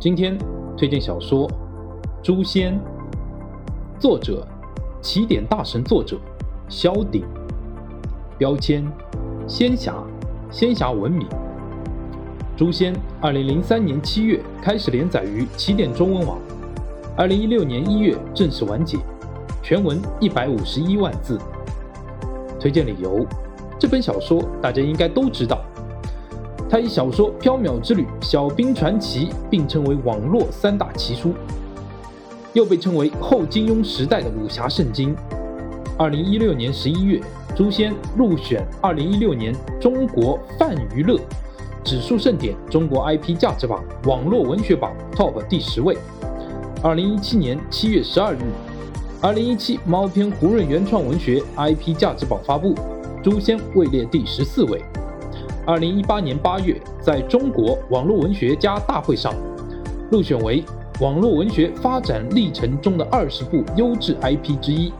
今天推荐小说《诛仙》，作者起点大神作者萧鼎，标签仙侠，仙侠文明。《诛仙》二零零三年七月开始连载于起点中文网，二零一六年一月正式完结，全文一百五十一万字。推荐理由：这本小说大家应该都知道。它以小说《缥缈之旅》《小兵传奇》并称为网络三大奇书，又被称为后金庸时代的武侠圣经。二零一六年十一月，《诛仙》入选二零一六年中国泛娱乐指数盛典中国 IP 价值榜网络文学榜 TOP 第十位。二零一七年七月十二日，二零一七猫篇胡润原创文学 IP 价值榜发布，《诛仙》位列第十四位。二零一八年八月，在中国网络文学家大会上，入选为网络文学发展历程中的二十部优质 IP 之一，